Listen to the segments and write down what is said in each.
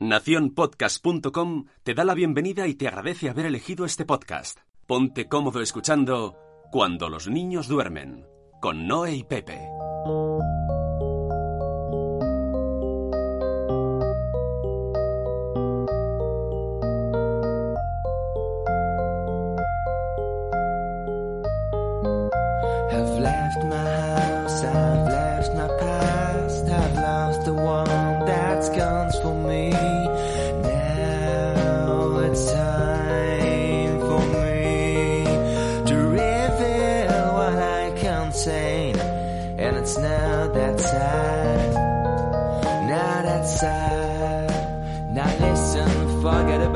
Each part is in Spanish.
Naciónpodcast.com te da la bienvenida y te agradece haber elegido este podcast. Ponte cómodo escuchando Cuando los niños duermen, con Noé y Pepe.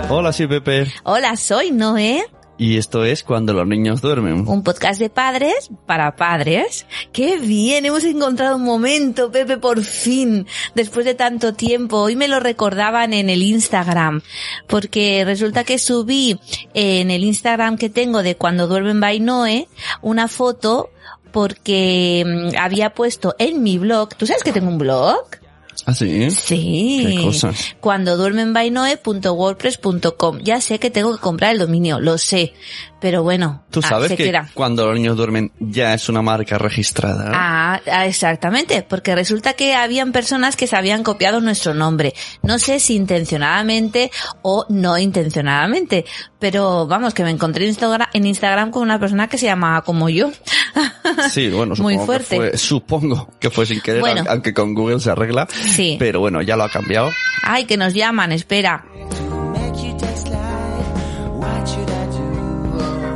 Hola, soy Pepe. Hola, soy Noé, Y esto es Cuando los niños duermen. un podcast de padres para padres. ¡Qué bien! Hemos encontrado un momento, Pepe, por fin, después de tanto tiempo. Hoy me lo recordaban en el Instagram, porque resulta que subí en el Instagram que tengo de Cuando duermen by Noé una foto porque mm, había puesto en mi blog, ¿tú sabes que tengo un blog? ¿Ah, sí? Sí. ¿Qué cosas? Cuando duermenbynoe.wordpress.com. Ya sé que tengo que comprar el dominio, lo sé. Pero bueno, Tú ah, sabes que queda. cuando los niños duermen ya es una marca registrada. Ah, ah, exactamente, porque resulta que habían personas que se habían copiado nuestro nombre. No sé si intencionadamente o no intencionadamente, pero vamos, que me encontré en Instagram, en Instagram con una persona que se llamaba como yo. Sí, bueno, Muy supongo, fuerte. Que fue, supongo que fue sin querer, Bueno. aunque con Google se arregla. Sí. Pero bueno, ya lo ha cambiado. Ay, que nos llaman, espera.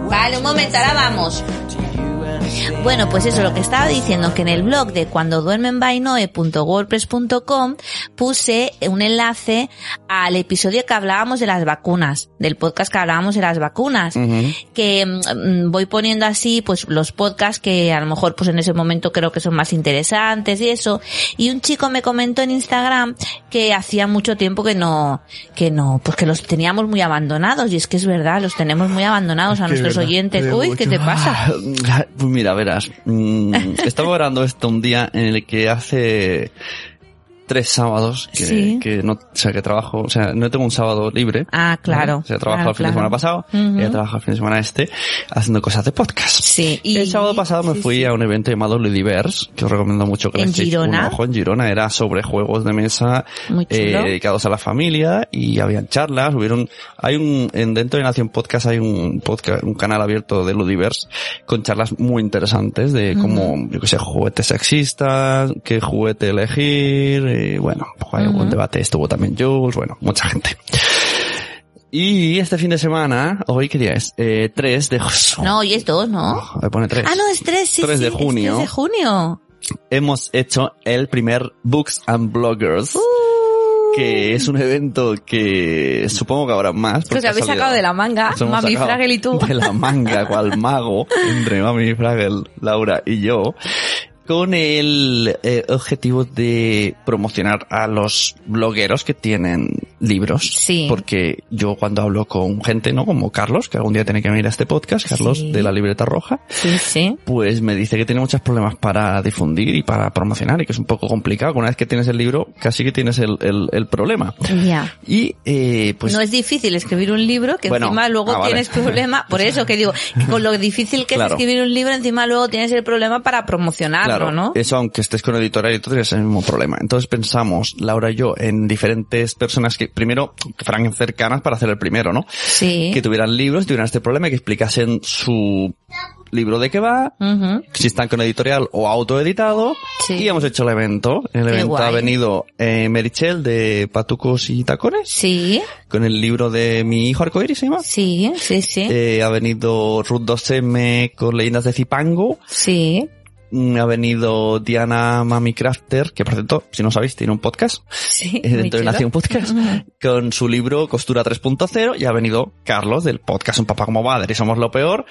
Vale, un momento, ahora vamos. Bueno, pues eso, lo que estaba diciendo, que en el blog de cuando duermenbynoe.wordpress.com puse un enlace al episodio que hablábamos de las vacunas, del podcast que hablábamos de las vacunas, que mm, voy poniendo así, pues los podcasts que a lo mejor pues en ese momento creo que son más interesantes y eso, y un chico me comentó en Instagram que hacía mucho tiempo que no, que no, pues que los teníamos muy abandonados, y es que es verdad, los tenemos muy abandonados a nuestros verdad, oyentes. Uy, mucho. ¿qué te pasa? Ah, Pues mira, verás. mm, estaba grabando esto un día en el que hace tres sábados que, Sí. que no, o sea, que trabajo, o sea, no tengo un sábado libre. Ah, claro. ¿no? O sea, trabajo claro, el fin de claro. semana pasado, y he trabajado el fin de semana este, haciendo cosas de podcast. Sí, y el sábado pasado me sí, fui sí. a un evento llamado Ludiverse, que os recomiendo mucho que ¿En le echéis Girona? un ojo en Girona. Era sobre juegos de mesa eh, dedicados a la familia y habían charlas, hubieron, hay un, en dentro de Nación Podcast hay un podcast, un canal abierto de Ludiverse con charlas muy interesantes de cómo, yo que sé, juguetes sexistas, qué juguete elegir, y bueno, pues hay un buen Ujú. debate, estuvo también Jules, bueno, mucha gente. Y este fin de semana, hoy qué día es, eh, 3 de No, y es dos, ¿no? Oh, me pone 3. Ah, no, es tres, sí, 3 sí, de es junio. 3 de junio. Hemos hecho el primer Books and Bloggers, Uh. que es un evento que supongo que habrá más. Que porque os ha habéis salido- sacado de la manga, Mami Fraggle y tú. De la manga, cual mago, entre Mami Fraggle, Laura y yo, con el eh, objetivo de promocionar a los blogueros que tienen libros. Sí. Porque yo cuando hablo con gente, ¿no? Como Carlos, que algún día tiene que venir a este podcast, Carlos Sí. de la libreta roja, Sí, sí. pues me dice que tiene muchos problemas para difundir y para promocionar y que es un poco complicado. Una vez que tienes el libro, casi que tienes el, el, el problema. Ya. Y, eh, pues... no es difícil escribir un libro que Bueno, encima luego ah, vale. tienes problema. Por eso que digo, que con lo difícil que Claro. es escribir un libro, encima luego tienes el problema para promocionarlo, Claro, ¿no? eso aunque estés con editorial y todo tienes el mismo problema. Entonces pensamos, Laura y yo, en diferentes personas que primero que fueran cercanas para hacer el primero, ¿no? Sí. Que tuvieran libros, tuvieran este problema, y que explicasen su libro de qué va, si están con editorial o autoeditado, Sí. y hemos hecho el evento. En el Qué evento ha venido eh, Merichel de Patucos y Tacones, Sí, con el libro de mi hijo arcoíris, se llama. sí, sí, sí. Eh, ha venido Ruth 2M con leyendas de Zipango. Sí. Mm, Ha venido Diana Mami Crafter, que por cierto, si no sabéis, tiene un podcast, Sí. eh, dentro de. Nación Podcast, con su libro Costura 3.0, y ha venido Carlos del podcast Un Papá como Madre y Somos lo Peor,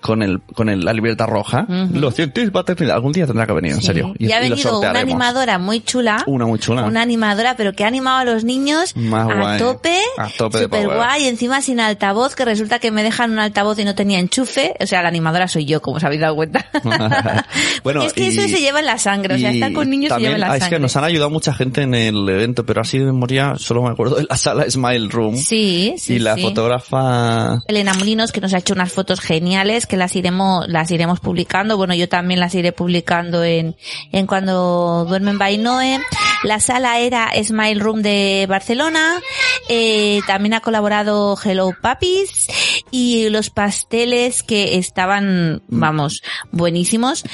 con el, con el, la libreta roja. Ujú. Lo siento, es paternidad. Algún día tendrá que venir, en serio. Y, ha venido una animadora muy chula. Una muy chula. Una animadora, pero que ha animado a los niños Más a guay. tope. A tope de Super power. guay, encima sin altavoz, que resulta que me dejan un altavoz y no tenía enchufe. O sea, la animadora soy yo, como os habéis dado cuenta. bueno, es que eso se lleva en la sangre, o sea, y estar con niños se también- lleva en la ah, sangre. Es que nos han ayudado mucha gente en el evento, pero así de memoria solo me acuerdo de la sala Smile Room. Sí, sí, y la sí. fotógrafa... Elena Molinos que nos ha hecho unas fotos geniales que las iremos las iremos publicando bueno yo también las iré publicando en en cuando duermen by Noe la sala era Smile Room de Barcelona eh, también ha colaborado Hello Puppies y los pasteles que estaban vamos buenísimos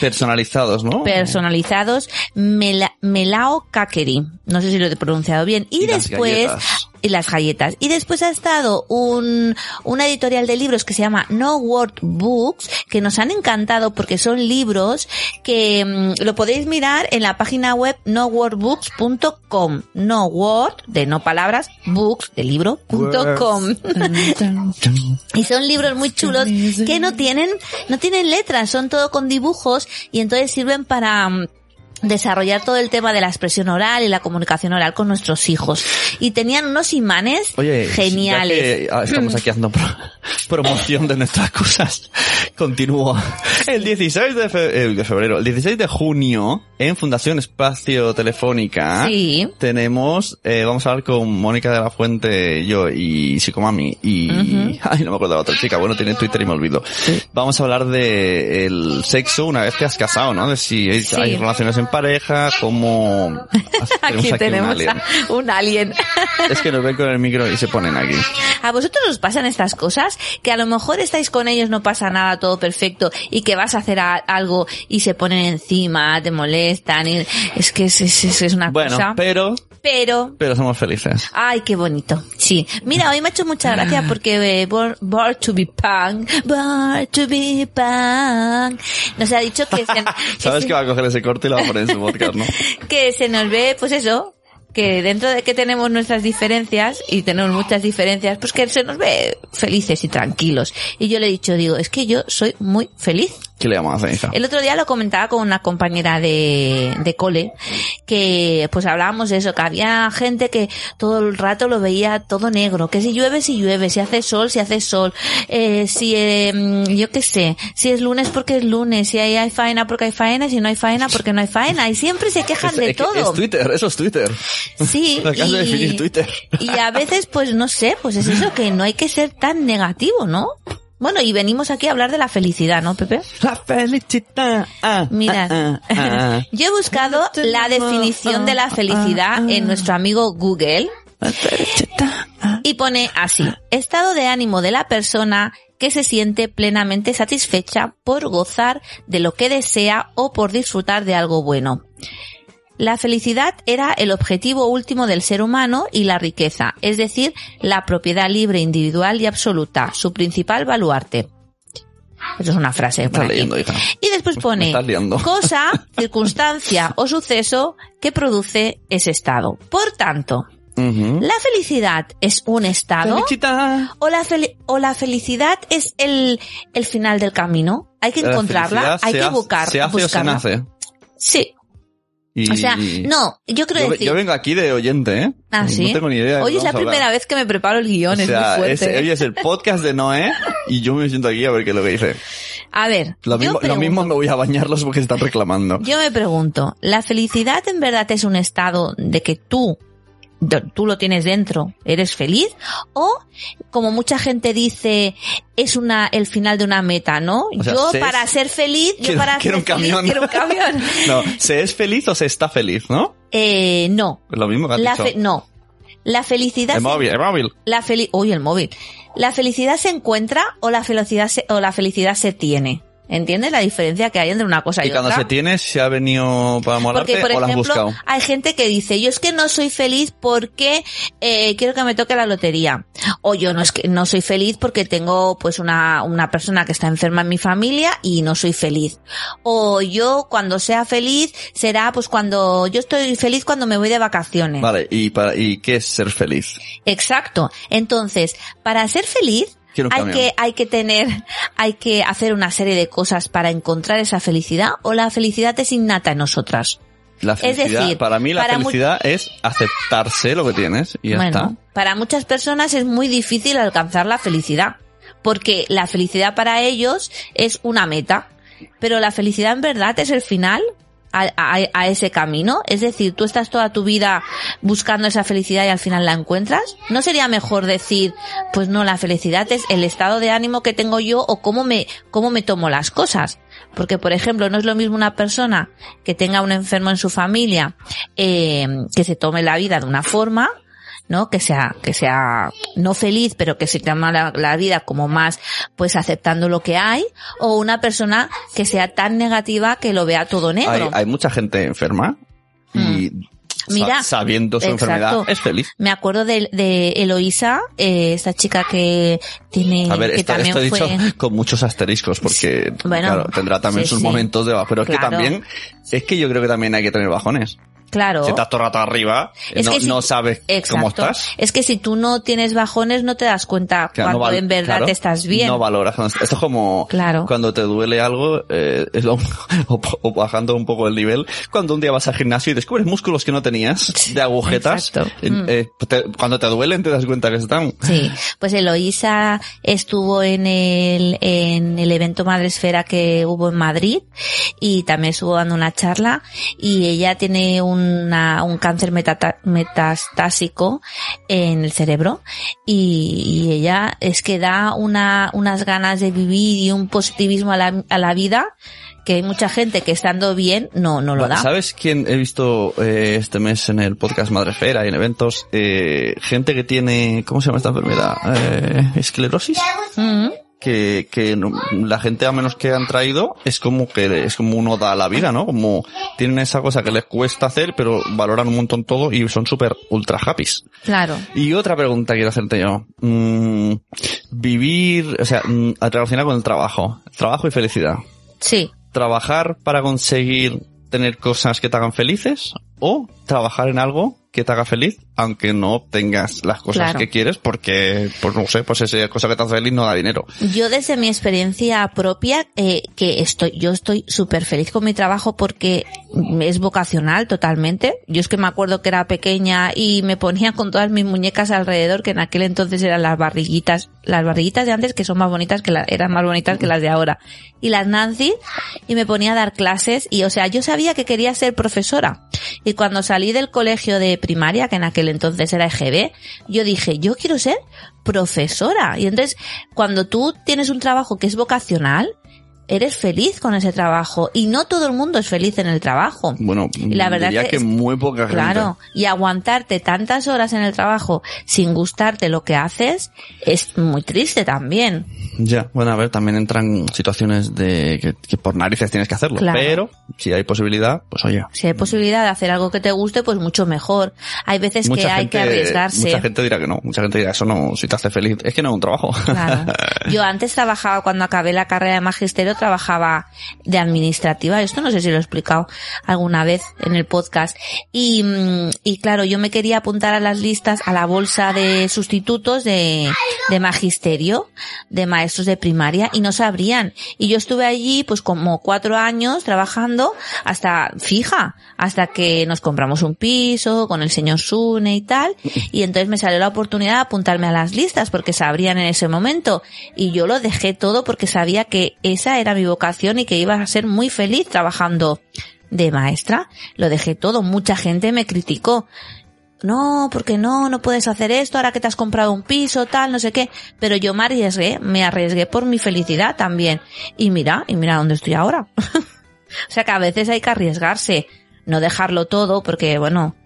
Personalizados, ¿no? personalizados Mela- Melao Kakeri no sé si lo he pronunciado bien y, Y después. Y las galletas. Y después ha estado un, una editorial de libros que se llama No Word Books, que nos han encantado porque son libros que mm, lo podéis mirar en la página web nowordbooks.com. No word, de no palabras, books, de libro, punto com. Y son libros muy chulos que no tienen, no tienen letras, son todo con dibujos y entonces sirven para mm, desarrollar todo el tema de la expresión oral y la comunicación oral con nuestros hijos. Y tenían unos imanes Oye, geniales. ya que ah, estamos aquí haciendo pro- promoción de nuestras cosas, continúo. El 16 de, fe- de febrero, el 16 de junio, en Fundación Espacio Telefónica, Sí. tenemos, eh, vamos a hablar con Mónica de la Fuente, yo y Psicomami, y, ay, no me acuerdo de la otra chica, bueno, tiene Twitter y me olvido. Vamos a hablar de el sexo una vez te has casado, ¿no? De si hay, Sí. hay relaciones en pareja, cómo... Aquí tenemos alien. a un alien. Es que nos ven con el micro y se ponen aquí. ¿A vosotros os pasan estas cosas? Que a lo mejor estáis con ellos, no pasa nada, todo perfecto, y que vas a hacer a- algo y se ponen encima, te molestan, y es que es, es- es una Bueno, cosa. pero, Pero, pero somos felices. Ay, qué bonito. Sí. Mira, hoy me ha hecho mucha gracia porque eh, Born, Born to be Punk, Born to be Punk, nos ha dicho que se, Sabes que, que va a coger ese corte y lo va a poner que se nos ve, pues eso, que dentro de que tenemos nuestras diferencias y tenemos muchas diferencias, pues que se nos ve felices y tranquilos. Y yo le he dicho, digo, es que yo soy muy feliz. ¿Qué le vamos a hacer, Isa? El otro día lo comentaba con una compañera de, de cole, que pues hablábamos de eso, que había gente que todo el rato lo veía todo negro, que si llueve, si llueve, si hace sol, si hace sol, eh, si, eh, mm, yo qué sé, si es lunes porque es lunes, si hay, hay faena porque hay faena, si no hay faena porque no hay faena, y siempre se quejan Es- de es todo. Es Twitter, eso es Twitter. Sí, Acabas de definir Twitter. y a veces, pues no sé, pues es eso que no hay que ser tan negativo, ¿no? Bueno, y venimos aquí a hablar de la felicidad, ¿no, Pepe? La felicidad. Ah, Mirad, ah, ah, ah. yo he buscado la definición de la felicidad en nuestro amigo Google. Ah. y pone así, estado de ánimo de la persona que se siente plenamente satisfecha por gozar de lo que desea o por disfrutar de algo bueno. La felicidad era el objetivo último del ser humano y la riqueza, es decir, la propiedad libre, individual y absoluta, su principal baluarte. Eso es una frase. aquí. leyendo, hija. Y después pone cosa, circunstancia o suceso que produce ese estado. Por tanto. ¿la felicidad es un estado? ¿O la, fel- o la felicidad es el, el final del camino? Hay que La encontrarla, hay que hace- buscar, ¿Se hace o se buscarla. nace? Sí, Y- o sea, no, yo creo Yo, decir... yo vengo aquí de oyente, ¿eh? Ah, ¿sí? No tengo ni idea. de Hoy es la primera vez que me preparo el guion, O sea, es muy es, fuerte. hoy es el podcast de Noé y yo me siento aquí a ver qué es lo que dice. A ver, Lo lo mismo me voy a bañarlos porque están reclamando. Yo me pregunto, ¿la felicidad en verdad es un estado de que tú, tú lo tienes dentro, eres feliz? ¿O, como mucha gente dice, es una, el final de una meta, ¿no? O sea, yo se para es- ser feliz, yo Quiero- para quiero ser un camión. feliz quiero un camión. No, ¿se es feliz o se está feliz, no? Eh, no. Es lo mismo que has La dicho. no. La felicidad El se- móvil, el móvil. la feli uy, el móvil. ¿La felicidad se encuentra o la felicidad se, o la felicidad se tiene? ¿Entiendes la diferencia que hay entre una cosa y, Y cuando otra? se tiene, ¿se ha venido para molarte Porque, por o lo has ejemplo, buscado? hay gente que dice, yo es que no soy feliz porque eh, quiero que me toque la lotería. O yo no es que no soy feliz porque tengo pues una, una persona que está enferma en mi familia y no soy feliz. O yo cuando sea feliz será pues cuando yo estoy feliz cuando me voy de vacaciones. Vale, ¿y, para, ¿y qué es ser feliz? Exacto. Entonces, para ser feliz, Quiero hay camión. que, hay que tener, hay que hacer una serie de cosas para encontrar esa felicidad o la felicidad es innata en nosotras. La felicidad, decir, para mí la para felicidad es aceptarse lo que tienes y ya bueno, está. para muchas personas es muy difícil alcanzar la felicidad, porque la felicidad para ellos es una meta. pero la felicidad en verdad es el final a, ese camino. Es decir, tú estás toda tu vida buscando esa felicidad y al final la encuentras. ¿No sería mejor decir, pues no, la felicidad es el estado de ánimo que tengo yo o cómo me, cómo me tomo las cosas? Porque, por ejemplo, no es lo mismo una persona que tenga un enfermo en su familia, eh, que se tome la vida de una forma, ¿no? Que sea, que sea no feliz, pero que se toma la, la vida como más, pues aceptando lo que hay, o una persona que sea tan negativa que lo vea todo negro. hay mucha gente enferma y Mm. Mira, sabiendo su exacto. enfermedad es feliz. Me acuerdo de, de Eloísa, eh, esta chica que tiene, A ver, que esto, también esto he fue, dicho con muchos asteriscos porque Bueno, claro, tendrá también sí, sus sí. momentos de bajo. Pero es que también, es que yo creo que también hay que tener bajones. Claro. Si estás todo el rato arriba, Es no, si- no sabes cómo Exacto. estás. Es que si tú no tienes bajones no te das cuenta Claro, no cuando val- en verdad claro, estás bien. No valoras. Esto es como Claro. cuando te duele algo, eh, lo- o, o bajando un poco el nivel, cuando un día vas al gimnasio y descubres músculos que no tenías de agujetas. Eh, Mm. eh, te- cuando te duelen te das cuenta que están. Sí, pues Eloísa estuvo en el, en el evento Madresfera que hubo en Madrid y también estuvo dando una charla y ella tiene una, un cáncer metata- metastásico en el cerebro y, y ella es que da una, unas ganas de vivir y un positivismo a la, a la vida que hay mucha gente que estando bien no, no lo da. ¿Sabes quién he visto eh, este mes en el podcast Madrefera y en eventos? Eh, gente que tiene, ¿cómo se llama esta enfermedad? Eh, esclerosis. Mm, que, que no- la gente a menos que han traído es como que es como uno da a la vida, ¿no? Como tienen esa cosa que les cuesta hacer, pero valoran un montón todo y son súper ultra happy. claro. Y otra pregunta quiero hacerte yo. Mm, vivir, o sea, mm, relacionada con el trabajo. Trabajo y felicidad. Sí. ¿Trabajar para conseguir tener cosas que te hagan felices? ¿O trabajar en algo que te haga feliz, aunque no obtengas las cosas Claro. que quieres, porque, pues no sé, pues esa cosa que te hace feliz no da dinero? Yo desde mi experiencia propia, eh, que estoy, yo estoy súper feliz con mi trabajo porque es vocacional totalmente. Yo es que me acuerdo que era pequeña y me ponía con todas mis muñecas alrededor, que en aquel entonces eran las barriguitas, las barriguitas de antes que son más bonitas que las, eran más bonitas que las de ahora. Y las Nancy, y me ponía a dar clases y, o sea, yo sabía que quería ser profesora. Y cuando salí del colegio de primaria, que en aquel entonces era EGB, yo dije, yo quiero ser profesora. Y entonces, cuando tú tienes un trabajo que es vocacional, eres feliz con ese trabajo. Y no todo el mundo es feliz en el trabajo. Bueno, Y la verdad diría que que, es- muy poca gente. Claro, y aguantarte tantas horas en el trabajo sin gustarte lo que haces es muy triste también. Ya, bueno, a ver, también entran situaciones de que, que por narices tienes que hacerlo. Claro. Pero, si hay posibilidad, pues oye. Si hay posibilidad de hacer algo que te guste, pues mucho mejor. Hay veces que hay que arriesgarse. Mucha gente dirá que no. Mucha gente dirá, eso no, si te hace feliz. Es que no es un trabajo. Claro. Yo antes trabajaba, cuando acabé la carrera de magisterio, trabajaba de administrativa. Esto no sé si lo he explicado alguna vez en el podcast. Y, mm, y claro, yo me quería apuntar a las listas, a la bolsa de sustitutos de, de magisterio, de maestros de primaria, y no sabrían. Y yo estuve allí, pues como cuatro años trabajando hasta fija, hasta que nos compramos un piso con el señor Sune y tal. Y entonces me salió la oportunidad de apuntarme a las listas porque sabrían en ese momento. Y yo lo dejé todo porque sabía que esa era mi vocación y que iba a ser muy feliz trabajando de maestra. Lo dejé todo. Mucha gente me criticó. No, porque no, no puedes hacer esto ahora que te has comprado un piso, tal, no sé qué. Pero yo me arriesgué, me arriesgué por mi felicidad también. Y mira, y mira dónde estoy ahora. o sea que a veces hay que arriesgarse, no dejarlo todo porque bueno,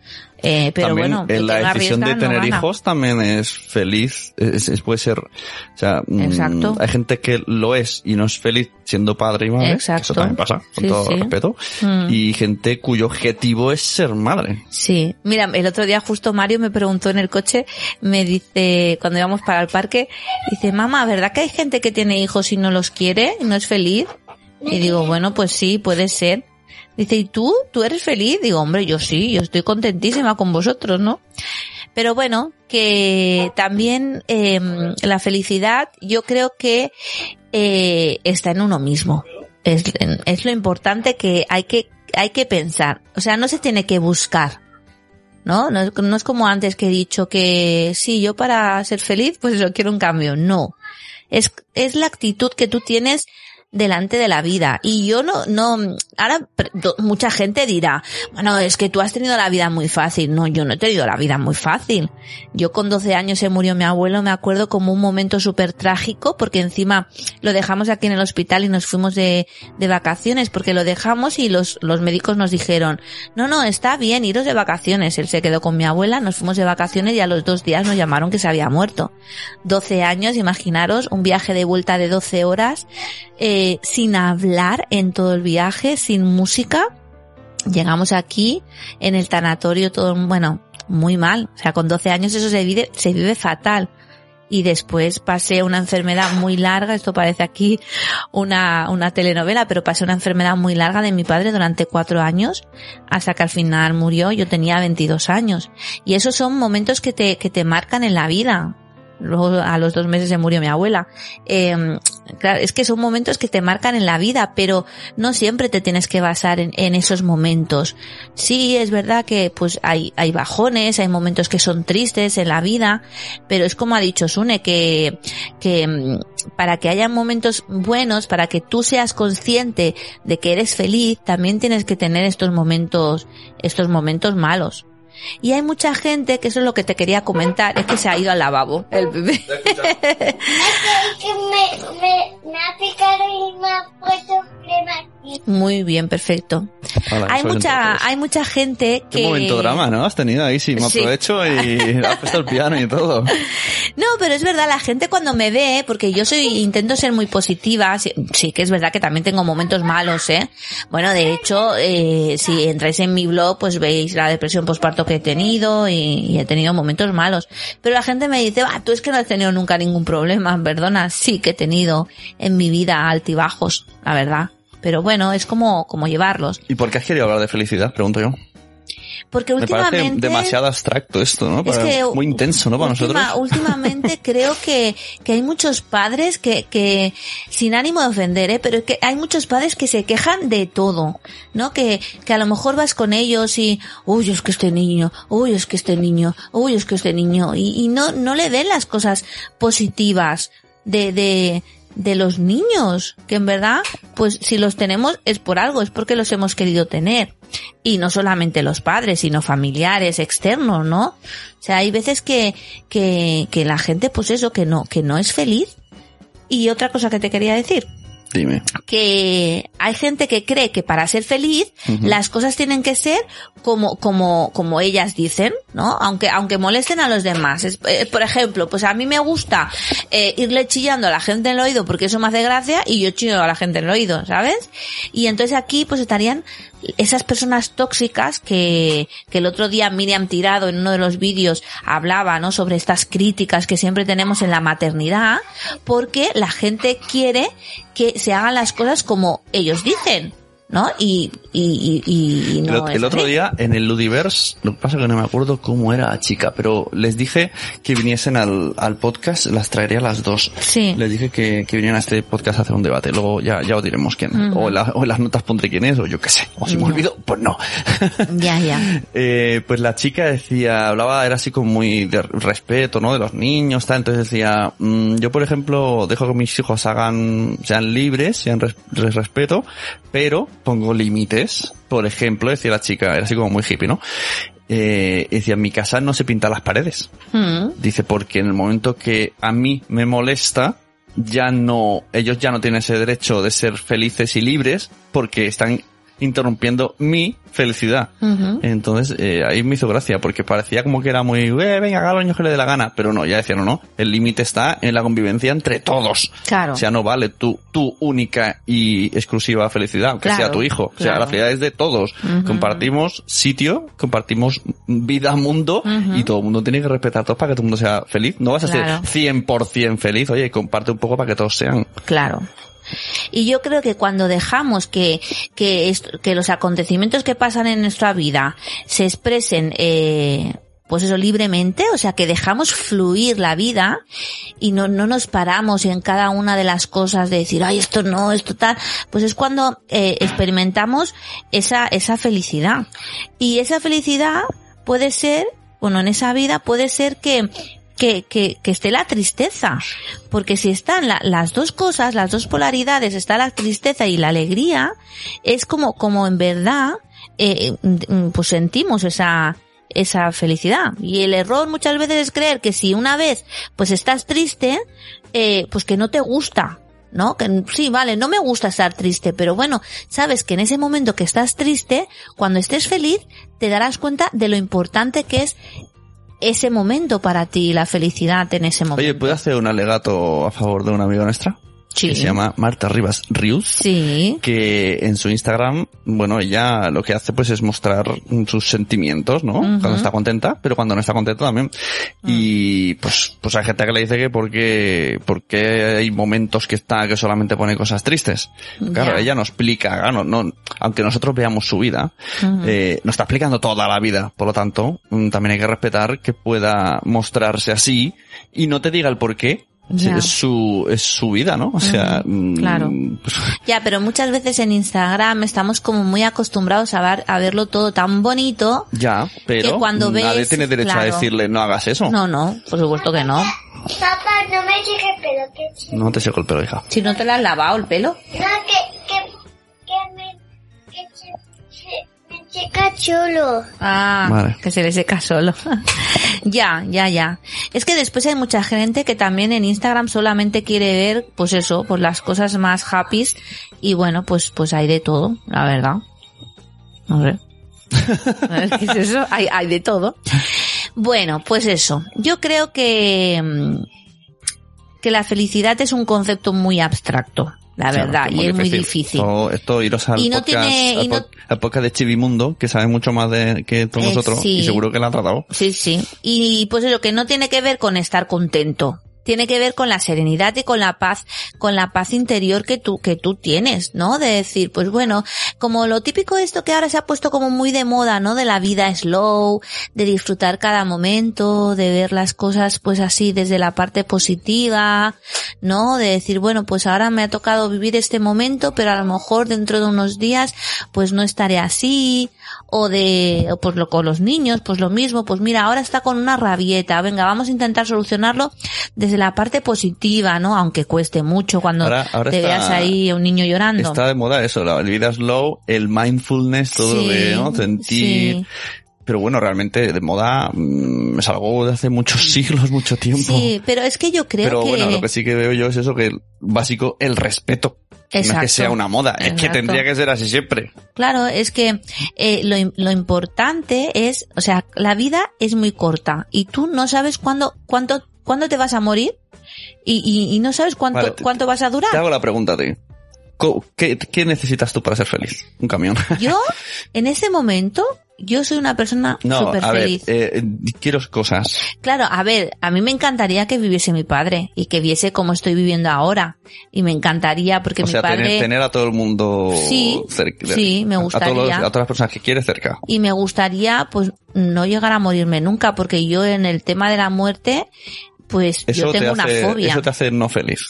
eh, pero también bueno, en el la decisión de no tener hijos también es feliz. Es, es- puede ser, o sea, mm, Exacto. hay gente que lo es y no es feliz siendo padre y madre. Exacto. Eso también pasa, con Sí, todo sí. respeto. Mm. Y gente cuyo objetivo es ser madre. Sí, mira, el otro día justo Mario me preguntó en el coche, me dice, cuando íbamos para el parque, dice, mamá, ¿verdad que hay gente que tiene hijos y no los quiere y no es feliz? Y digo, bueno, pues sí, puede ser. Dice, ¿y tú? ¿Tú eres feliz? Digo, hombre, yo sí, yo estoy contentísima con vosotros, ¿no? Pero bueno, que también eh, la felicidad yo creo que eh, está en uno mismo. Es, es lo importante que hay que hay que pensar. O sea, no se tiene que buscar. ¿No? No no es como antes que he dicho que sí, yo para ser feliz, pues yo quiero un cambio. No. Es, es la actitud que tú tienes delante de la vida. Y yo no, no, ahora mucha gente dirá, bueno, es que tú has tenido la vida muy fácil. No, yo no he tenido la vida muy fácil. Yo con 12 años se murió mi abuelo, me acuerdo como un momento súper trágico, porque encima lo dejamos aquí en el hospital y nos fuimos de, de vacaciones, porque lo dejamos y los, los médicos nos dijeron, no, no, está bien, iros de vacaciones. Él se quedó con mi abuela, nos fuimos de vacaciones y a los dos días nos llamaron que se había muerto. 12 años, imaginaros, un viaje de vuelta de 12 horas, eh, sin hablar en todo el viaje, sin música. Llegamos aquí, en el tanatorio, todo, bueno, muy mal. O sea, con 12 años eso se vive, se vive fatal. Y después pasé una enfermedad muy larga, esto parece aquí una, una telenovela, pero pasé una enfermedad muy larga de mi padre durante cuatro años, hasta que al final murió, yo tenía 22 años. Y esos son momentos que te, que te marcan en la vida. Luego a los dos meses se murió mi abuela. Claro, es que son momentos que te marcan en la vida, pero no siempre te tienes que basar en, en esos momentos. Sí, es verdad que pues hay, hay bajones, hay momentos que son tristes en la vida, pero es como ha dicho Sune, que, que mm, para que haya momentos buenos, para que tú seas consciente de que eres feliz, también tienes que tener estos momentos, estos momentos malos. Y hay mucha gente, que eso es lo que te quería comentar, es que se ha ido al lavabo, el bebé. Es que me, me, me ha picado y me ha puesto crema. Muy bien, perfecto. Hola, hay mucha, entonces. hay mucha gente que... Qué momento drama, ¿no? Has tenido ahí, sí, me Sí. aprovecho y has puesto el piano y todo. No, pero es verdad, la gente cuando me ve, porque yo soy, intento ser muy positiva, sí, sí que es verdad que también tengo momentos malos, ¿eh? Bueno, de hecho, eh, si entráis en mi blog, pues veis la depresión postparto que he tenido y, y he tenido momentos malos. Pero la gente me dice, ah, tú es que no has tenido nunca ningún problema, perdona, sí que he tenido en mi vida altibajos, la verdad. Pero bueno, es como, como llevarlos. ¿Y por qué has querido hablar de felicidad? Pregunto yo. Porque Me parece últimamente... demasiado abstracto esto, ¿no? Es Para- que muy intenso, ¿no? Para última- nosotros. Últimamente creo que, que hay muchos padres que, que, sin ánimo de ofender, ¿eh? pero que hay muchos padres que se quejan de todo, ¿no? Que, que a lo mejor vas con ellos y, uy, es que este niño, uy, es que este niño, uy, es que este niño, y, y no, no le ven las cosas positivas de, de, de los niños, que en verdad, pues si los tenemos es por algo, es porque los hemos querido tener. Y no solamente los padres, sino familiares, externos, ¿no? O sea, hay veces que, que, que la gente, pues eso, que no, que no es feliz. Y otra cosa que te quería decir, Dime. que hay gente que cree que para ser feliz las cosas tienen que ser como como como ellas dicen, ¿no? Aunque aunque molesten a los demás. Es- eh, por ejemplo, pues a mí me gusta eh, irle chillando a la gente en el oído porque eso me hace gracia y yo chillo a la gente en el oído, ¿sabes? Y entonces aquí pues estarían esas personas tóxicas que, que el otro día Miriam Tirado en uno de los vídeos hablaba, ¿no? Sobre estas críticas que siempre tenemos en la maternidad, porque la gente quiere que se hagan las cosas como ellos dicen, ¿no? Y, y, y, no el otro día en el Ludiverse, lo que pasa es que no me acuerdo cómo era la chica, pero les dije que viniesen al, al podcast, las traería las dos. Sí. Les dije que, que vinieran a este podcast a hacer un debate, luego ya, ya os diremos quién. o, en la- o en las notas pondré quién es, o yo qué sé. O si me olvido, pues no. Ya, ya. Eh, pues la chica decía, hablaba, era así como muy de respeto, ¿no? De los niños, tal. Entonces decía, mm, yo por ejemplo dejo que mis hijos hagan, sean libres, sean res- respeto, pero pongo límites. Por ejemplo, decía la chica, era así como muy hippie, ¿no? Eh, decía, en mi casa no se pintan las paredes. Mm, Dice, porque en el momento que a mí me molesta, ya no, ellos ya no tienen ese derecho de ser felices y libres porque están interrumpiendo mi felicidad. Entonces, eh, ahí me hizo gracia, porque parecía como que era muy, eh, venga, haga lo niños que le dé la gana, pero no, ya decía, no, no, el límite está en la convivencia entre todos. Claro. O sea, no vale tu, tu única y exclusiva felicidad, aunque Claro, sea tu hijo. O sea, la felicidad es de todos. Compartimos sitio, compartimos vida, mundo, y todo el mundo tiene que respetar a todos para que todo el mundo sea feliz. No vas a ser 100% feliz, oye, comparte un poco para que todos sean. Claro. Y yo creo que cuando dejamos que, que, que los acontecimientos que pasan en nuestra vida se expresen, eh, pues eso libremente, o sea, que dejamos fluir la vida y no, no nos paramos en cada una de las cosas de decir, ay, esto no, esto tal, pues es cuando eh, experimentamos esa, esa felicidad. Y esa felicidad puede ser, bueno, en esa vida puede ser que que, que, que esté la tristeza. Porque si están la- las dos cosas, las dos polaridades, está la tristeza y la alegría, es como, como en verdad, eh, mm, pues sentimos esa, esa felicidad. Y el error muchas veces es creer que si una vez, pues estás triste, eh, pues que no te gusta. ¿No? Que sí, vale, no me gusta estar triste, pero bueno, sabes que en ese momento que estás triste, cuando estés feliz, te darás cuenta de lo importante que es ese momento para ti, la felicidad en ese momento. Oye, ¿puedo hacer un alegato a favor de una amiga nuestra? Sí. Que se llama Marta Rivas Rius. Sí. que en su Instagram, bueno, ella lo que hace pues es mostrar sus sentimientos, ¿no? Cuando está contenta, pero cuando no está contenta también. Y pues, pues hay gente que le dice que porque, porque hay momentos que está, que solamente pone cosas tristes. Claro, ella no explica, claro, no, aunque nosotros veamos su vida, eh, nos está explicando toda la vida. Por lo tanto, mm, también hay que respetar que pueda mostrarse así y no te diga el por qué. Ya. Es su, es su vida, ¿no? O sea, mm, claro. Ya, pero muchas veces en Instagram estamos como muy acostumbrados a, ver, a verlo todo tan bonito. Ya, pero Que cuando nadie ves, tiene derecho a claro. decirle no hagas eso. No, no, por supuesto que no. Papá, no me llegue pelo que. No te seco el pelo, hija. Si no te la has lavado el pelo. No, que, que, que me, se- me checa chulo. Ah, Vale. que se le seca solo. ya, ya, ya. Es que después hay mucha gente que también en Instagram solamente quiere ver, pues eso, pues las cosas más happy y bueno, pues, pues hay de todo, la verdad. No sé. A ver, ¿Qué es eso? Hay, hay de todo. Bueno, pues eso. Yo creo que, mm, que la felicidad es un concepto muy abstracto, la Claro, verdad, y es muy difícil. Esto, esto iros al Y no podcast, tiene- y no- al podcast de Chivimundo, que sabe mucho más de que todos Eh, nosotros, sí. y seguro que la ha tratado. Sí, sí. Y pues eso, que no tiene que ver con estar contento. Tiene que ver con la serenidad y con la paz, con la paz interior que tú, que tú tienes, ¿no? De decir, pues bueno, como lo típico esto que ahora se ha puesto como muy de moda, ¿no? De la vida slow, de disfrutar cada momento, de ver las cosas pues así desde la parte positiva, ¿no? De decir, bueno, pues ahora me ha tocado vivir este momento, pero a lo mejor dentro de unos días pues no estaré así, o de, pues lo con los niños, pues lo mismo, pues mira, ahora está con una rabieta, venga, vamos a intentar solucionarlo desde la parte positiva, ¿no? Aunque cueste mucho cuando Ahora- ahora te está- veas ahí a un niño llorando. Está de moda eso, la vida slow, el mindfulness, todo Sí, de ¿no? sentir. sí. Pero bueno, realmente de moda mm, es algo de hace muchos siglos, mucho tiempo. Sí, pero es que yo creo Pero que... bueno, lo que sí que veo yo es eso que básico, el respeto. No es Exacto. que sea una moda, es que Exacto. tendría que ser así siempre. Claro, es que eh, lo, lo importante es, o sea, la vida es muy corta y tú no sabes cuándo, cuánto, cuándo te vas a morir y, y, y no sabes cuánto, Vale, te- cuánto vas a durar. Te hago la pregunta a ti. ¿Qué, qué necesitas tú para ser feliz? Un camión. Yo, en ese momento, yo soy una persona No, súper a ver, feliz. eh, quiero cosas. Claro, a ver, a mí me encantaría que viviese mi padre y que viese como estoy viviendo ahora. Y me encantaría porque o mi sea, padre... tener, tener a todo el mundo Sí, cerca. sí, me A, todos los- gustaría. a todas las personas que quieres cerca. Y me gustaría, pues, no llegar a morirme nunca, porque yo en el tema de la muerte, pues Eso yo te tengo una hace, fobia. eso te hace no feliz.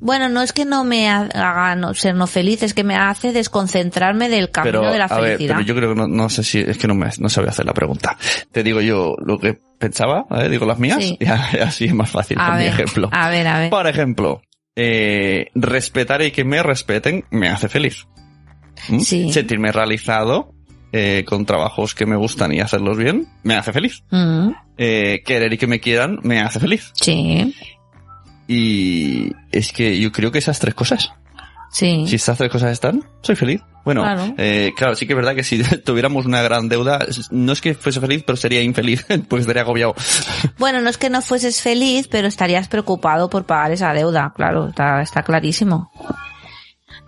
Bueno, no es que no me ha- haga no, ser no feliz, es que me hace desconcentrarme del camino Pero, de la a ver, felicidad. pero yo creo que no, no sé si, es que no me, no sabía hacer la pregunta. Te digo yo lo que pensaba, ¿vale? digo las mías, Sí. y así es más fácil a con mi ver, ejemplo. a ver, a ver. Por ejemplo, eh, respetar y que me respeten me hace feliz. ¿Mm? Sí. Sentirme realizado eh, con trabajos que me gustan y hacerlos bien me hace feliz. Mm, Eh, querer y que me quieran me hace feliz. sí, Y es que yo creo que esas tres cosas, sí. si estas tres cosas están, soy feliz. Bueno, Claro. eh, claro, sí que es verdad que si tuviéramos una gran deuda, no es que fuese feliz, pero sería infeliz, porque estaría agobiado. Bueno, no es que no fueses feliz, pero estarías preocupado por pagar esa deuda, claro, está, está clarísimo.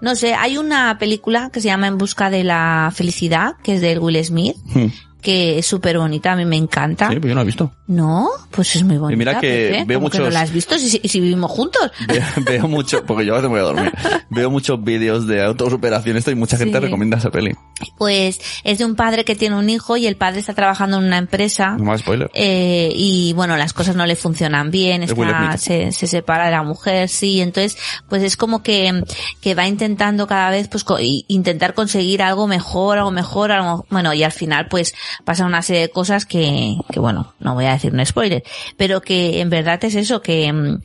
No sé, hay una película que se llama En busca de la felicidad, que es de Will Smith, Hmm. Que es súper bonita, a mí me encanta. Sí, pues yo no lo he visto. No, pues es muy bonita. Y mira que veo ¿cómo que no muchos- la has visto si, si- vivimos juntos? Veo, veo mucho, porque yo a veces me voy a dormir. Veo muchos vídeos de autosuperación esto y mucha gente Sí. recomienda esa peli. Pues es de un padre que tiene un hijo y el padre está trabajando en una empresa. No más spoiler. Eh, y bueno, las cosas no le funcionan bien, está, se, se separa de la mujer, sí, entonces, pues es como que, que va intentando cada vez, pues, co- intentar conseguir algo mejor, algo mejor, algo, bueno, y al final, pues, pasan una serie de cosas que, que bueno, no voy a decir un spoiler, pero que en verdad es eso, que, mm,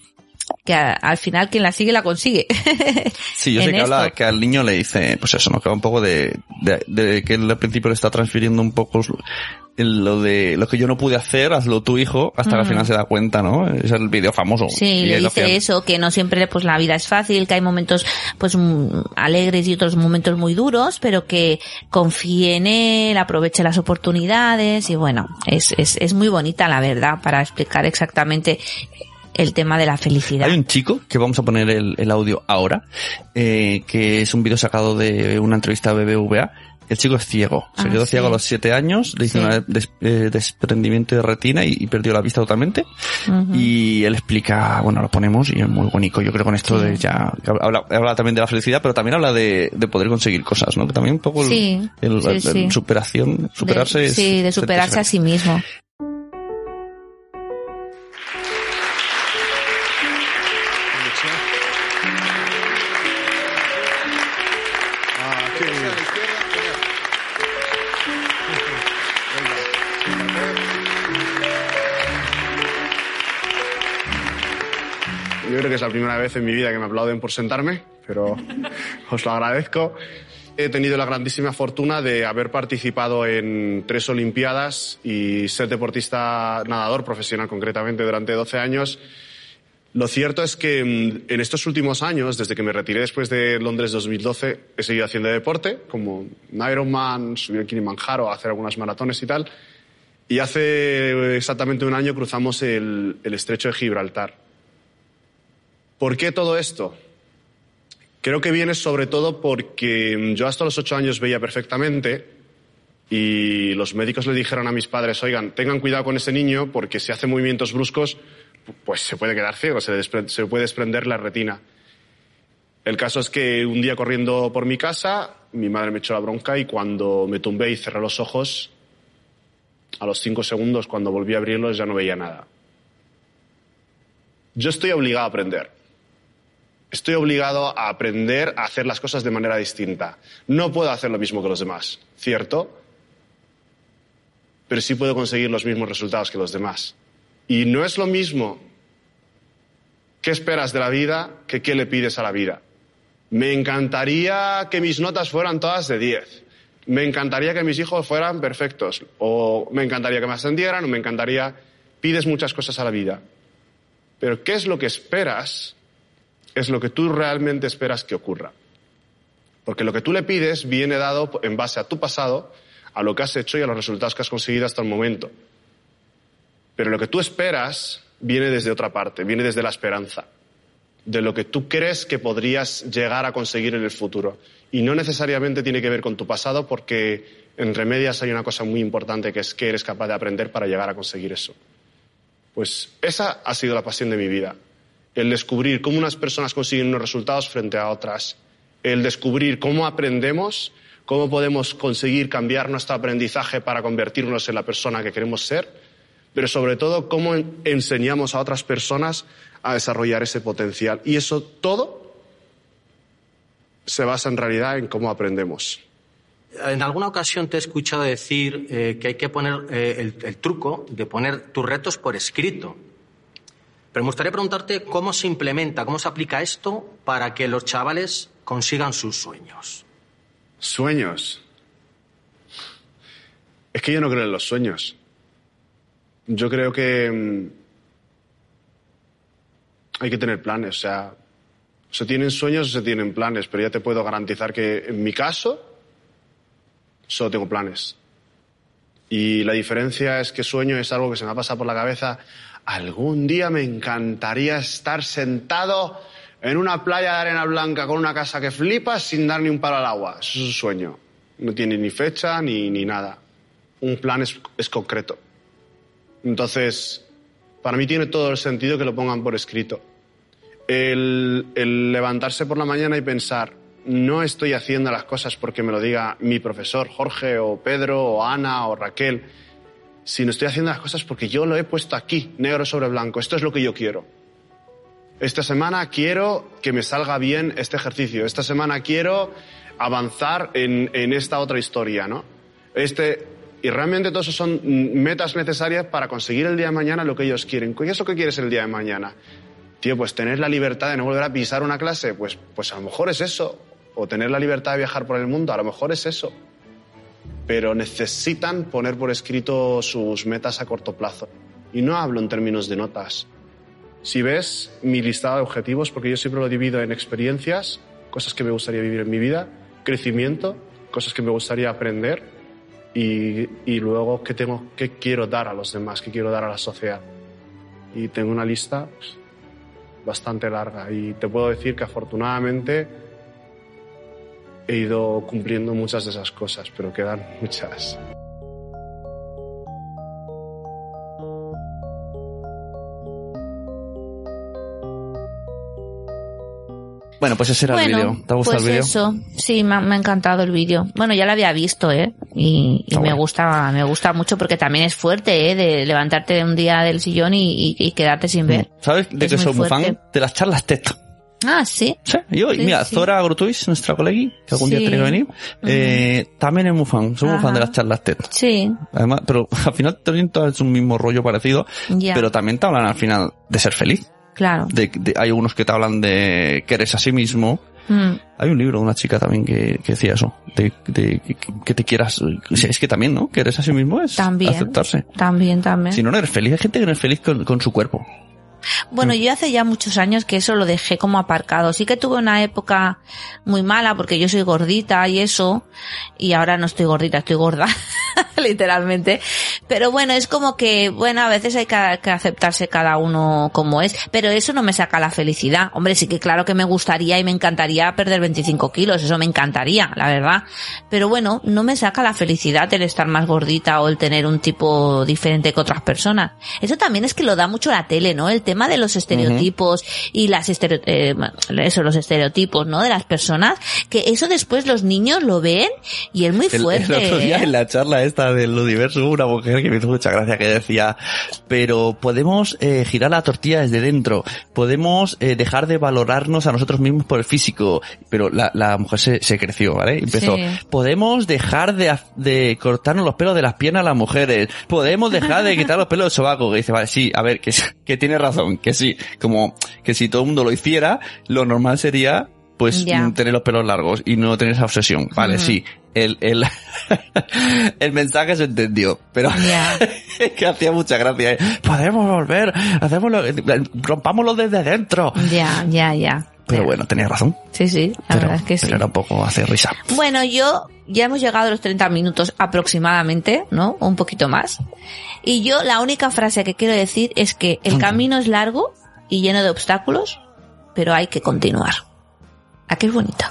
que a- al final quien la sigue la consigue. Sí, yo sé que habla que al niño le dice, pues eso, ¿no? Que va un poco de, de, de que él al principio le está transfiriendo un poco lo de lo que yo no pude hacer, hazlo tu hijo, hasta que al final se da cuenta, ¿no? Es el vídeo famoso. Sí, Y le dice eso, que no siempre pues la vida es fácil, que hay momentos pues mm, alegres y otros momentos muy duros, pero que confíe en él, aproveche las oportunidades y bueno, es, es, es muy bonita la verdad para explicar exactamente el tema de la felicidad. Hay un chico, que vamos a poner el, el audio ahora, eh, que es un vídeo sacado de una entrevista a BBVA. El chico es ciego. Se Ah, quedó sí. ciego a los siete años, le hizo Sí. un des- eh, desprendimiento de retina y, y perdió la vista totalmente. Y él explica, bueno, lo ponemos y es muy bonito. Yo creo con esto de ya, que habla, habla también de la felicidad, pero también habla de, de poder conseguir cosas, ¿no? Que también un poco el, superación, superarse De- es- sí, de superarse a sí mismo. Que es la primera vez en mi vida que me aplauden por sentarme, pero os lo agradezco. He tenido la grandísima fortuna de haber participado en tres Olimpiadas y ser deportista nadador profesional concretamente durante 12 años. Lo cierto es que mm, en estos últimos años, desde que me retiré después de Londres 2012, he seguido haciendo deporte, como Ironman, subir el Kilimanjaro, hacer algunas maratones y tal. Y hace exactamente un año cruzamos el, el estrecho de Gibraltar. ¿Por qué todo esto? Creo que viene sobre todo porque mm, yo hasta los ocho años veía perfectamente y los médicos le dijeron a mis padres, oigan, tengan cuidado con ese niño porque si hace movimientos bruscos, pues se puede quedar ciego, se, se puede desprender la retina. El caso es que un día corriendo por mi casa, mi madre me echó la bronca y cuando me tumbé y cerré los ojos, a los cinco segundos, cuando volví a abrirlos, ya no veía nada. Yo estoy obligado a aprender. Estoy obligado a aprender a hacer las cosas de manera distinta. No puedo hacer lo mismo que los demás, ¿cierto? Pero sí puedo conseguir los mismos resultados que los demás. Y no es lo mismo qué esperas de la vida que qué le pides a la vida. Me encantaría que mis notas fueran todas de 10. Me encantaría que mis hijos fueran perfectos. O me encantaría que me ascendieran, o me encantaría... Pides muchas cosas a la vida. Pero ¿qué es lo que esperas? Es lo que tú realmente esperas que ocurra. Porque lo que tú le pides viene dado en base a tu pasado, a lo que has hecho y a los resultados que has conseguido hasta el momento. Pero lo que tú esperas viene desde otra parte, viene desde la esperanza, de lo que tú crees que podrías llegar a conseguir en el futuro. Y no necesariamente tiene que ver con tu pasado, porque en Remedias hay una cosa muy importante que es que eres capaz de aprender para llegar a conseguir eso. Pues esa ha sido la pasión de mi vida. El descubrir cómo unas personas consiguen unos resultados frente a otras. El descubrir cómo aprendemos, cómo podemos conseguir cambiar nuestro aprendizaje para convertirnos en la persona que queremos ser, pero sobre todo cómo en- enseñamos a otras personas a desarrollar ese potencial. Y eso todo se basa en realidad en cómo aprendemos. En alguna ocasión te he escuchado decir eh, que hay que poner eh, el truco de poner tus retos por escrito. Pero me gustaría preguntarte cómo se implementa, cómo se aplica esto para que los chavales consigan sus sueños. Sueños. Es que yo no creo en los sueños. Yo creo que mm, hay que tener planes. O sea, se tienen sueños o se tienen planes, pero ya te puedo garantizar que en mi caso solo tengo planes. Y la diferencia es que sueño es algo que se me ha pasado por la cabeza. Algún día me encantaría estar sentado en una playa de arena blanca con una casa que flipas sin dar ni un palo al agua. Eso es un sueño. No tiene ni fecha ni, ni nada. Un plan es, es concreto. Entonces, para mí tiene todo el sentido que lo pongan por escrito. El, el levantarse por la mañana y pensar, no estoy haciendo las cosas porque me lo diga mi profesor Jorge o Pedro o Ana o Raquel, sino estoy haciendo las cosas porque yo lo he puesto aquí, negro sobre blanco. Esto es lo que yo quiero. Esta semana quiero que me salga bien este ejercicio. Esta semana quiero avanzar en, en esta otra historia, ¿no? Este, Y realmente todo eso son metas necesarias para conseguir el día de mañana lo que ellos quieren. ¿Qué es lo que quieres el día de mañana? Tío, pues tener la libertad de no volver a pisar una clase, pues, pues a lo mejor es eso. O tener la libertad de viajar por el mundo, a lo mejor es eso. Pero necesitan poner por escrito sus metas a corto plazo. Y no hablo en términos de notas. Si ves mi listado de objetivos, porque yo siempre lo divido en experiencias, cosas que me gustaría vivir en mi vida, crecimiento, cosas que me gustaría aprender y, luego qué tengo, qué quiero dar a los demás, qué quiero dar a la sociedad. Y tengo una lista pues, bastante larga y te puedo decir que afortunadamente he ido cumpliendo muchas de esas cosas, pero quedan muchas. Bueno, pues ese era el Bueno, vídeo. ¿Te ha gustado pues el vídeo? eso. Sí, me ha, me ha encantado el vídeo. Bueno, ya lo había visto, ¿eh? Y, y me bueno. gusta, me gusta mucho porque también es fuerte, ¿eh? De levantarte un día del sillón y, y- y quedarte sin ver. ¿Sabes de Es qué muy soy muy fan? De las charlas TED. Ah, sí. Sí, yo, Sí, mira, sí. Zora Grutuis, nuestra colegui, que algún día tiene que venir, eh, también es muy fan, soy muy fan de las charlas TED. Sí, Además, pero al final también todas es un mismo rollo parecido, pero también te hablan al final de ser feliz. claro. De, de- hay unos que te hablan de que eres a sí mismo. Mm, Hay un libro de una chica también que, que decía eso, de, de que, que te quieras, es que también, ¿no? Que eres a sí mismo es También. aceptarse. también, también. Si no, no eres feliz. Hay gente que no es feliz con, con su cuerpo. Bueno, yo hace ya muchos años que eso lo dejé como aparcado. Sí que tuve una época muy mala porque yo soy gordita y eso, y ahora no estoy gordita, estoy gorda, literalmente. Pero bueno, es como que, bueno, a veces hay que, que aceptarse cada uno como es, pero eso no me saca la felicidad. Hombre, sí que claro que me gustaría y me encantaría perder 25 kilos, eso me encantaría, la verdad. Pero bueno, no me saca la felicidad el estar más gordita o el tener un tipo diferente que otras personas. Eso también es que lo da mucho la tele, ¿no? El tema de los estereotipos y las estereo- eh, eso, los estereotipos, ¿no? De las personas, que eso después los niños lo ven y es muy El, fuerte. el otro día ¿eh? en la charla esta del universo hubo una mujer que me hizo mucha gracia que decía, pero podemos eh, girar la tortilla desde dentro, podemos eh, dejar de valorarnos a nosotros mismos por el físico, pero la, la mujer se, se creció, ¿vale? Empezó, Sí. podemos dejar de, de cortarnos los pelos de las piernas a las mujeres, podemos dejar de quitar los pelos del sobaco, que dice, vale, sí, a ver, que, que tiene razón, que sí, como que si todo el mundo lo hiciera, lo normal sería pues mm, tener los pelos largos y no tener esa obsesión. Vale, sí. El, el, el mensaje se entendió, pero es que hacía mucha gracia. ¿eh? Podemos volver, hacémoslo, rompámoslo desde dentro. Ya, ya, ya. Pero bueno, tenía razón. Sí, sí, la Pero, verdad es que sí. pero era un poco hace risa. Bueno, yo ya hemos llegado a los 30 minutos aproximadamente, ¿no? Un poquito más. Y yo la única frase que quiero decir es que el camino es largo y lleno de obstáculos, pero hay que continuar. ¿A qué es bonito?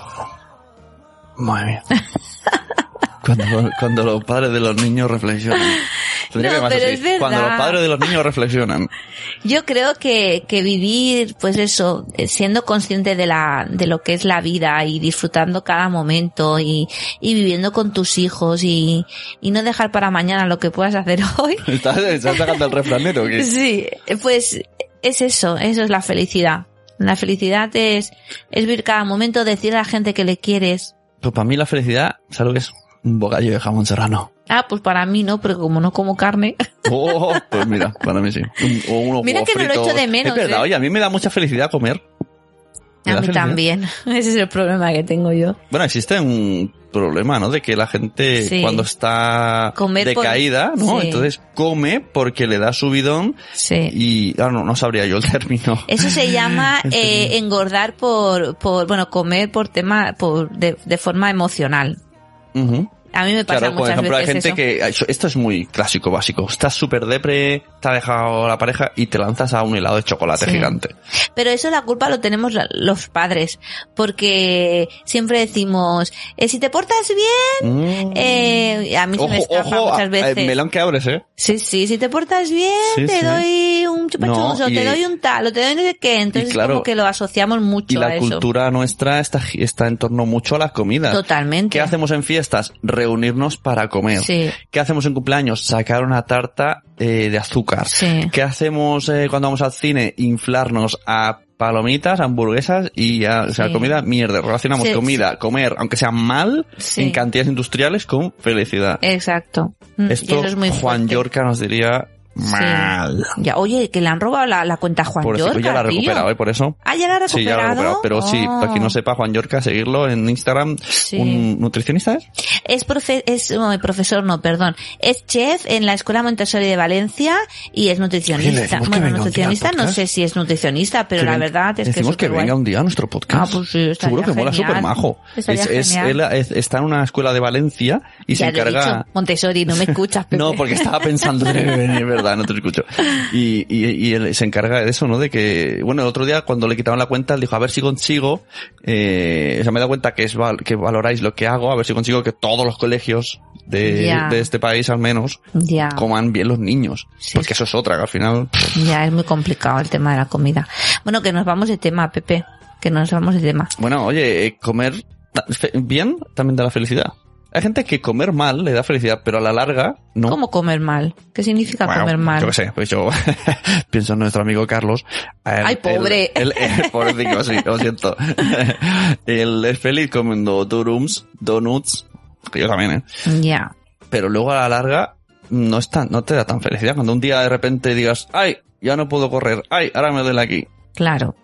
Madre mía. Cuando, cuando los padres de los niños reflexionan. No, pero es verdad. Cuando los padres de los niños reflexionan. Yo creo que, que vivir, pues eso, eh, siendo consciente de la, de lo que es la vida y disfrutando cada momento y, y viviendo con tus hijos y, y no dejar para mañana lo que puedas hacer hoy. ¿Estás, estás sacando el refranero? que Sí, pues es eso, eso es la felicidad. La felicidad es, es vivir cada momento, decir a la gente que le quieres. Pues para mí la felicidad, ¿sabes lo que es? Un bocadillo de jamón serrano. Ah, pues para mí no, porque como no como carne. Oh, pues mira, para mí sí. Un- o unos Mira que no lo echo fritos. de menos, Es verdad, ¿eh? oye, a mí me da mucha felicidad comer. Me A mí felicidad. también. Ese es el problema que tengo yo. Bueno, existe un problema, ¿no? De que la gente Sí. cuando está Comer por- decaída, ¿no? Sí. Entonces come porque le da subidón Sí. y, ah, no, no sabría yo el término. Eso se llama eh, engordar por, por, bueno, comer por tema, por, de, de forma emocional. Mm-hmm. A mí me pasa Claro, por muchas ejemplo, hay veces gente eso. que, esto es muy clásico, básico. Estás súper depre, te ha dejado la pareja y te lanzas a un helado de chocolate Sí. gigante. Pero eso la culpa lo tenemos los padres, porque siempre decimos, eh, si te portas bien, Mm. eh, a mí se me ojo, escapa ojo, muchas a- veces. eh, melón que abres, ¿eh? Sí, sí, si te portas bien, Sí, te sí. doy un chupachups, No, o te doy un tal, o te doy no sé qué. Entonces claro, como que lo asociamos mucho Y a la eso. cultura nuestra está, está en torno mucho a la comida. Totalmente. ¿Qué hacemos en fiestas? Reunirnos para comer. Sí. ¿Qué hacemos en cumpleaños? Sacar una tarta eh, de azúcar. Sí. ¿Qué hacemos eh, cuando vamos al cine? Inflarnos a palomitas, hamburguesas y ya, o sea, Sí. comida mierda. Relacionamos Sí, comida, comer, aunque sea mal, Sí. en cantidades industriales con felicidad. Exacto. Mm, Esto es muy Juan. Yorca nos diría Sí. mal. Ya, oye, que le han robado la, la cuenta a Juan Por Yorca, ya la ha tío. recuperado, ¿eh? Por eso. Ah, ya la ha recuperado. Sí, ya la ha recuperado. Pero sí, Oh. para quien no sepa, Juan Yorca, seguirlo en Instagram. Sí. ¿Un nutricionista es? Es, profe es no, profesor, no, perdón. Es chef en la Escuela Montessori de Valencia y es nutricionista. que Bueno, nutricionista no sé si es nutricionista, pero Que la verdad es que Decimos que superguay. venga un día a nuestro podcast. Ah, pues sí, Seguro que mola genial. súper majo. Es, es- él es- está en una escuela de Valencia y se Ya lo he encarga... dicho, Montessori, no me escuchas, Pepe. No, porque estaba pensando en verdad, no te escucho. Y, y, y él se encarga de eso, ¿no? De que, bueno, el otro día cuando le quitaban la cuenta, él dijo, a ver si consigo, eh, o sea, me he dado cuenta que es val- que valoráis lo que hago, a ver si consigo que todos los colegios de, de este país al menos coman bien los niños. Sí, porque eso es otra, que al final, ya es muy complicado el tema de la comida. Bueno, que nos vamos de tema, Pepe. Que nos vamos de tema. bueno, oye, eh, comer bien también da la felicidad. Hay gente que comer mal le da felicidad, pero a la larga no. ¿Cómo comer mal? ¿Qué significa Bueno, comer mal? Yo qué sé, pues yo pienso en nuestro amigo Carlos. Él- Ay, pobre. Él, él- pobrecito, sí, lo siento. él es feliz comiendo durums, donuts, que yo también, ¿eh? Ya. Pero luego a la larga no es tan, no te da tan felicidad. Cuando un día de repente digas, ay, ya no puedo correr, ay, ahora me duele aquí. Claro.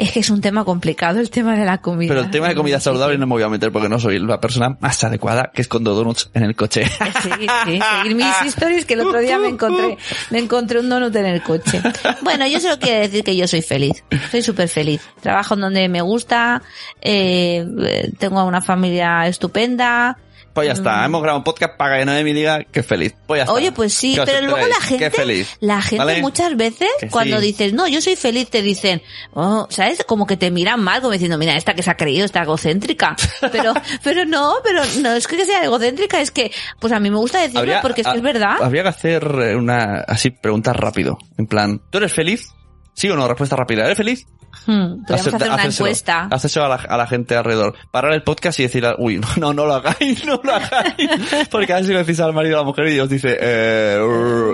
Es que es un tema complicado el tema de la comida. Pero el tema de comida saludable no me voy a meter porque no soy la persona más adecuada que escondo donuts en el coche. Sí, sí, seguir mis historias que el otro día me encontré, me encontré un donut en el coche. Bueno, yo solo quiero decir que yo soy feliz, soy súper feliz. Trabajo en donde me gusta, eh, eh, tengo una familia estupenda. Pues ya está, hemos grabado un podcast para que Noemi diga que feliz. Pues ya está. Mm. Oye, pues sí, ¿Qué os pero luego la gente, feliz. la gente ¿Vale? muchas veces Que cuando sí. dices, no, yo soy feliz, te dicen, oh, ¿sabes? Como que te miran mal, como diciendo, mira, esta que se ha creído, esta egocéntrica. Pero, pero no, pero no es que sea egocéntrica, es que, pues a mí me gusta decirlo Habría- porque es que es verdad. Habría que hacer eh, una, así, preguntas rápido. En plan, ¿tú eres feliz? ¿Sí o no? Respuesta rápida. ¿Eres feliz? Hmm, podríamos Hacer- hacer una encuesta. hacérselo a la, a la gente alrededor. Parar el podcast y decir, uy, no, no, lo hagáis, no lo hagáis. Porque a lo decís al marido o a la mujer y os dice, eh,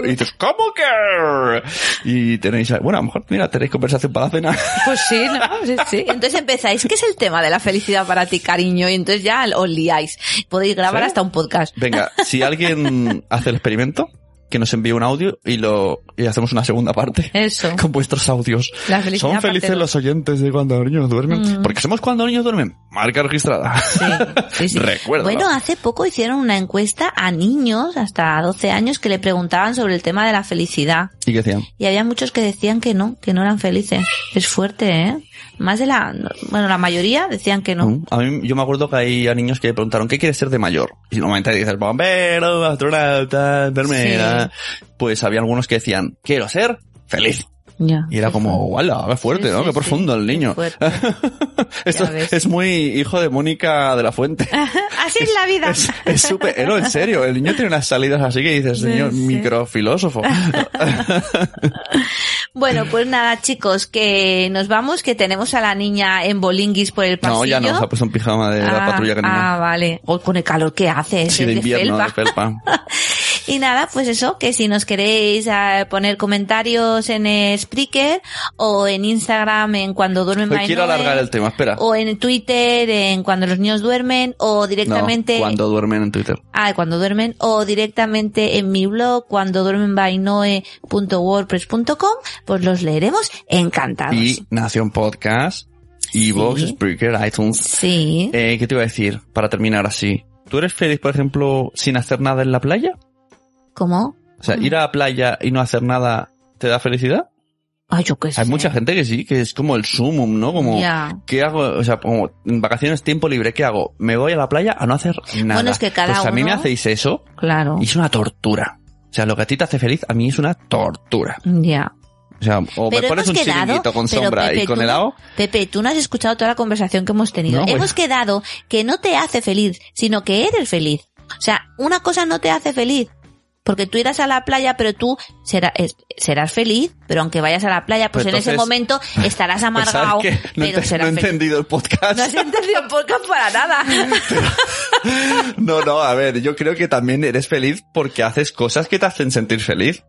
y dices, ¿cómo que? Y tenéis, bueno, a lo mejor, mira, tenéis conversación para la cena. Pues sí, ¿no? Sí, sí. Entonces empezáis, ¿qué es el tema de la felicidad para ti, cariño? Y entonces ya os liáis. Podéis grabar ¿Sí? hasta un podcast. Venga, si alguien hace el experimento, que nos envíe un audio y lo, y hacemos una segunda parte. Eso. Con vuestros audios. La Son felices dos. los oyentes de cuando los niños duermen. Mm. Porque somos cuando los niños duermen. Marca registrada. Sí, sí, sí. Recuérdalo. Bueno, hace poco hicieron una encuesta a niños hasta 12 años que le preguntaban sobre el tema de la felicidad. ¿Y qué decían? Y había muchos que decían que no, que no eran felices. Es fuerte, ¿eh? Más de la, bueno, la mayoría decían que no. Mm. A mí, yo me acuerdo que hay niños que preguntaron, ¿qué quieres ser de mayor? Y normalmente dices, bombero, astronauta, enfermera. Pues había algunos que decían, quiero ser feliz. Y era como. ¡Qué fuerte, Sí, ¿no? sí, Qué profundo el niño. Esto es muy hijo de Mónica de la Fuente. Así es la vida. Es, es súper, eh, no, en serio, el niño tiene unas salidas así que dices, señor, microfilósofo. Bueno, pues nada, chicos, que nos vamos, que tenemos a la niña en bolinguis por el pasillo. No, ya no, se ha puesto un pijama de la Ah, patrulla canina. Ah, vale. O con el calor que hace, sí, de de invierno, felpa. de felpa. Y nada, pues eso, que si nos queréis eh, poner comentarios en eh, Spreaker o en Instagram en cuando duermen Hoy quiero Noel, alargar el tema, espera. o en Twitter en cuando los niños duermen o directamente No, cuando duermen en Twitter. Ah, cuando duermen o directamente en mi blog cuando duermen by noe.wordpress.com, pues los leeremos encantados. Y Nación Podcast, Evox, Sí. Spreaker, iTunes. Sí. Eh, ¿Qué te iba a decir? Para terminar así. ¿Tú eres feliz, por ejemplo, sin hacer nada en la playa? ¿Cómo? O sea, ir a la playa y no hacer nada te da felicidad? Ay, yo qué sé. Hay mucha gente que sí, que es como el sumum, ¿no? Como. ¿qué hago? O sea, como en vacaciones, tiempo libre, ¿qué hago? Me voy a la playa a no hacer nada. Bueno, es que cada pues a mí me uno- hacéis eso Claro. y es una tortura. O sea, lo que a ti te hace feliz, a mí es una tortura. Ya. O sea, o me pones un quedado, chiringuito con sombra Pepe, y con helado. Pepe, tú no has escuchado toda la conversación que hemos tenido. No, pues- hemos quedado que no te hace feliz, sino que eres feliz. O sea, una cosa no te hace feliz. Porque tú irás a la playa, pero tú serás feliz, pero aunque vayas a la playa, pues Pues en ese momento estarás Pues, amargado. No, pero serás no he entendido el podcast. No has entendido el podcast para nada. No, no, a ver, yo creo que también eres feliz porque haces cosas que te hacen sentir feliz.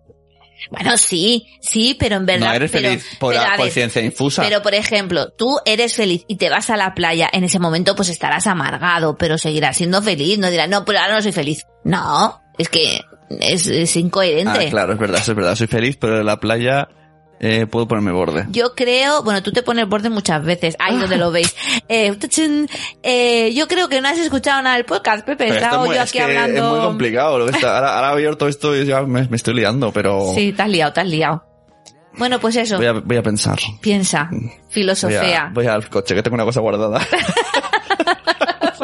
Bueno, sí, sí, pero en verdad. No eres pero- feliz por, pero, a por ver, ciencia infusa. Pero, por ejemplo, tú eres feliz y te vas a la playa, en ese momento pues estarás amargado, pero seguirás siendo feliz. No dirás, no, pero ahora no soy feliz. No, es que es, es incoherente. ah, claro, es verdad, es verdad. Soy feliz, pero en la playa eh, puedo ponerme borde. Yo creo, bueno, tú te pones borde muchas veces, ahí donde lo veis. Eh, eh, yo creo que no has escuchado nada del podcast, Pepe. Estaba es yo es aquí que hablando. Es muy complicado. lo está- ahora, ahora abierto esto y ya me, me estoy liando, pero Sí, te has liado, te has liado. Bueno, pues eso, voy, a, voy a pensar. piensa, Voy, filosofía. a- voy al coche, que tengo una cosa guardada.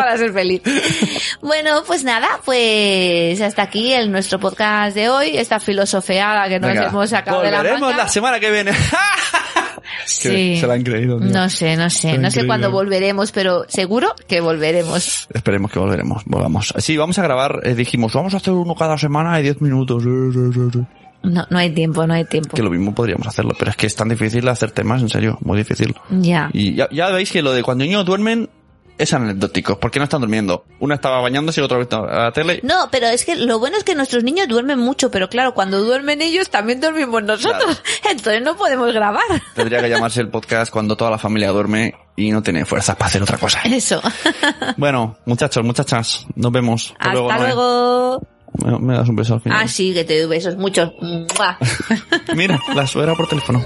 para ser feliz. Bueno, pues nada, pues hasta aquí el nuestro podcast de hoy, esta filosofeada que nos Venga, hemos sacado de la volveremos manga. la semana que viene. Sí. Se la han creído. tío. No sé, no sé, no sé cuándo volveremos, pero seguro que volveremos. Esperemos que volveremos, volvamos. Sí, vamos a grabar, eh, dijimos, vamos a hacer uno cada semana de 10 minutos. No, no hay tiempo, no hay tiempo. Que lo mismo podríamos hacerlo, pero es que es tan difícil hacer temas, en serio, muy difícil. Ya. Y ya, ya veis que lo de cuando niños duermen es anecdótico, porque no están durmiendo. Uno estaba bañándose y el otro estaba a la tele. No, pero es que lo bueno es que nuestros niños duermen mucho, pero claro, cuando duermen ellos también dormimos nosotros. Entonces no podemos grabar. Tendría que llamarse el podcast cuando toda la familia duerme y no tiene fuerzas para hacer otra cosa. Eso. Bueno, muchachos, muchachas, nos vemos. Hasta luego. Me, me das un beso al final. Ah, sí, que te doy besos, muchos. Mira, la suegra por teléfono.